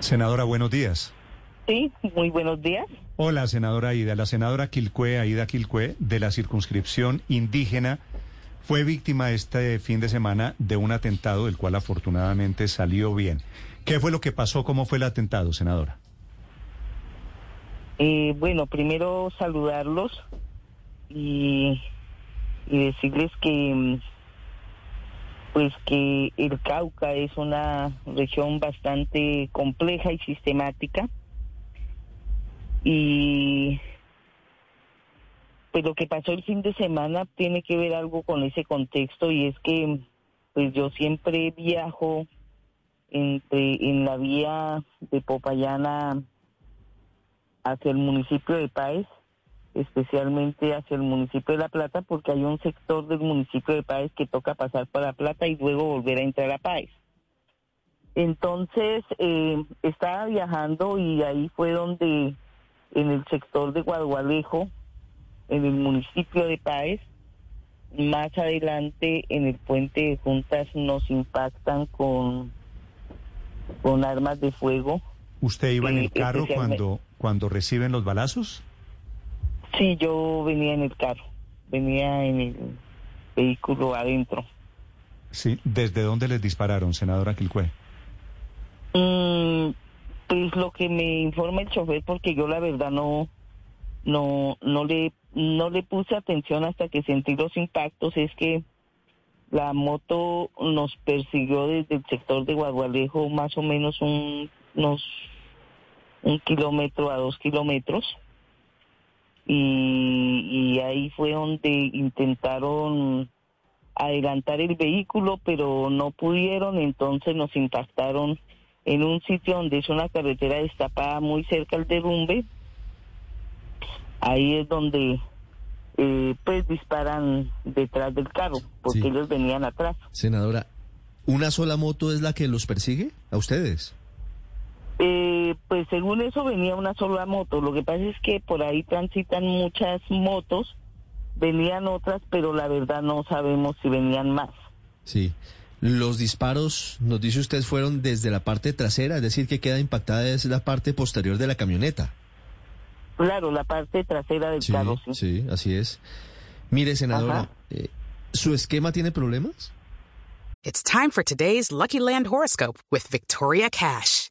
Senadora, buenos días. Sí, muy buenos días. Hola, senadora Aida. La senadora Quilcue, Aida Quilcue, de la circunscripción indígena, fue víctima este fin de semana de un atentado, del cual afortunadamente salió bien. ¿Qué fue lo que pasó? ¿Cómo fue el atentado, senadora? Eh, bueno, primero saludarlos y, y decirles que mm, pues que el Cauca es una región bastante compleja y sistemática. Y pues lo que pasó el fin de semana tiene que ver algo con ese contexto y es que pues yo siempre viajo entre en la vía de Popayana hacia el municipio de Páez, especialmente hacia el municipio de La Plata, porque hay un sector del municipio de Páez que toca pasar para La Plata y luego volver a entrar a Páez. Entonces, eh, estaba viajando y ahí fue donde, en el sector de Guadualejo, en el municipio de Páez, más adelante en el puente de Juntas nos impactan con, con armas de fuego. ¿Usted iba en Eh, el carro especialmente- cuando, cuando reciben los balazos? Sí, yo venía en el carro, venía en el vehículo adentro. Sí. ¿Desde dónde les dispararon, senadora Quilcue? Mm, pues lo que me informa el chofer, porque yo la verdad no, no, no le, no le puse atención hasta que sentí los impactos, es que la moto nos persiguió desde el sector de Guagualejo más o menos un, unos un kilómetro a dos kilómetros y, y ahí fue donde intentaron adelantar el vehículo, pero no pudieron, entonces nos impactaron en un sitio donde es una carretera destapada muy cerca al derrumbe. Ahí es donde eh, pues disparan detrás del carro, porque Sí. ellos venían atrás. Senadora, ¿una sola moto es la que los persigue a ustedes? Eh, pues según eso venía una sola moto. Lo que pasa es que por ahí transitan muchas motos, venían otras, pero la verdad no sabemos si venían más. Sí. Los disparos, nos dice usted, fueron desde la parte trasera, es decir, que queda impactada es la parte posterior de la camioneta. Claro, la parte trasera del Sí, carro, sí. sí, así es. Mire, senadora, eh, ¿su esquema tiene problemas? It's time for today's Lucky Land horoscope with Victoria Cash.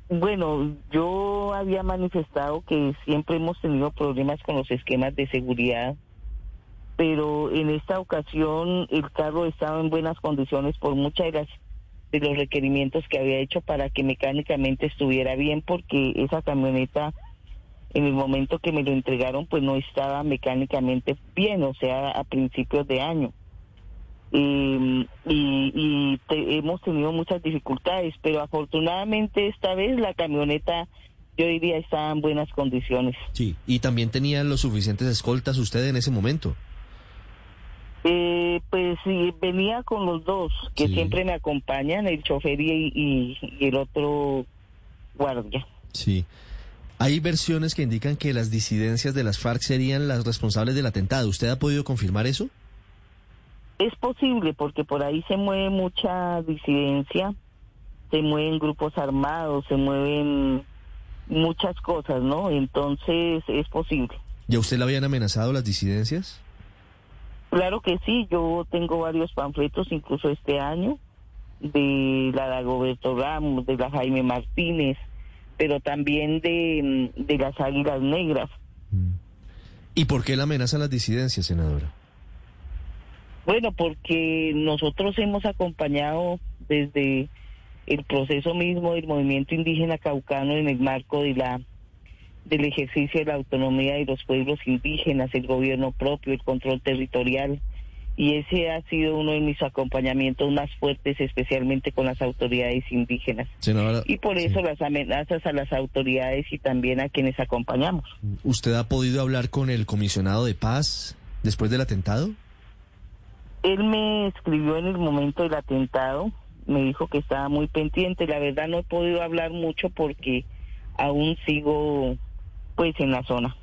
bueno, yo había manifestado que siempre hemos tenido problemas con los esquemas de seguridad, pero en esta ocasión el carro estaba en buenas condiciones por muchas de, las, de los requerimientos que había hecho para que mecánicamente estuviera bien, porque esa camioneta en el momento que me lo entregaron pues no estaba mecánicamente bien, o sea, a principios de año. Eh, y y te- hemos tenido muchas dificultades, pero afortunadamente esta vez la camioneta, yo diría, está en buenas condiciones. Sí. ¿Y también tenía los suficientes escoltas usted en ese momento? Eh, pues sí, venía con los dos, que Sí. siempre me acompañan, el chofer y, y- y el otro guardia. Sí. Hay versiones que indican que las disidencias de las FARC serían las responsables del atentado. ¿Usted ha podido confirmar eso? Es posible porque por ahí se mueve mucha disidencia, se mueven grupos armados, se mueven muchas cosas, ¿no? Entonces es posible. ¿Y a usted le habían amenazado las disidencias? Claro que sí, yo tengo varios panfletos, incluso este año, de la Dagoberto Ramos, de la Jaime Martínez, pero también de, de las águilas negras. ¿Y por qué la amenaza a las disidencias, senadora? Bueno, porque nosotros hemos acompañado desde el proceso mismo del movimiento indígena caucano en el marco de la del ejercicio de la autonomía de los pueblos indígenas, el gobierno propio, el control territorial. Y ese ha sido uno de mis acompañamientos más fuertes, especialmente con las autoridades indígenas. Senadora, y por eso sí. las amenazas a las autoridades y también a quienes acompañamos. ¿Usted ha podido hablar con el comisionado de paz después del atentado? Él me escribió en el momento del atentado, me dijo que estaba muy pendiente. La verdad no he podido hablar mucho porque aún sigo pues en la zona.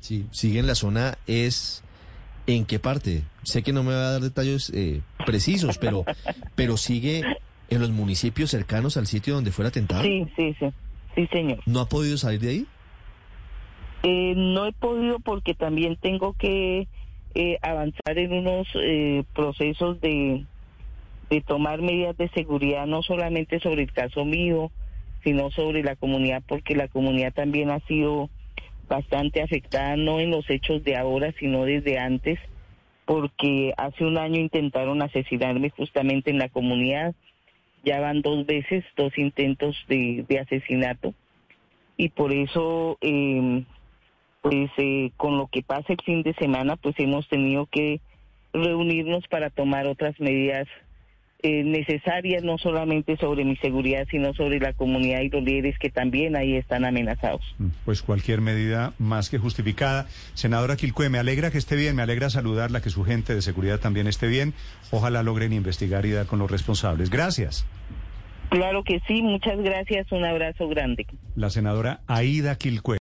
Sí. ¿Sigue en la zona? ¿Es en qué parte? Sé que no me va a dar detalles eh, precisos, pero, pero sigue en los municipios cercanos al sitio donde fue el atentado. Sí, sí, sí, sí, señor. ¿No ha podido salir de ahí? Eh, no he podido porque también tengo que eh, avanzar en unos eh, procesos de, de tomar medidas de seguridad, no solamente sobre el caso mío, sino sobre la comunidad, porque la comunidad también ha sido bastante afectada, no en los hechos de ahora, sino desde antes, porque hace un año intentaron asesinarme justamente en la comunidad. Ya van dos veces, dos intentos de, de asesinato. Y por eso, eh, pues eh, con lo que pasa el fin de semana, pues hemos tenido que reunirnos para tomar otras medidas eh, necesarias, no solamente sobre mi seguridad, sino sobre la comunidad y los líderes que también ahí están amenazados. Pues cualquier medida más que justificada. Senadora Quilcue, me alegra que esté bien, me alegra saludarla, que su gente de seguridad también esté bien. Ojalá logren investigar y dar con los responsables. Gracias. Claro que sí, muchas gracias, un abrazo grande. La senadora Aida Quilcue.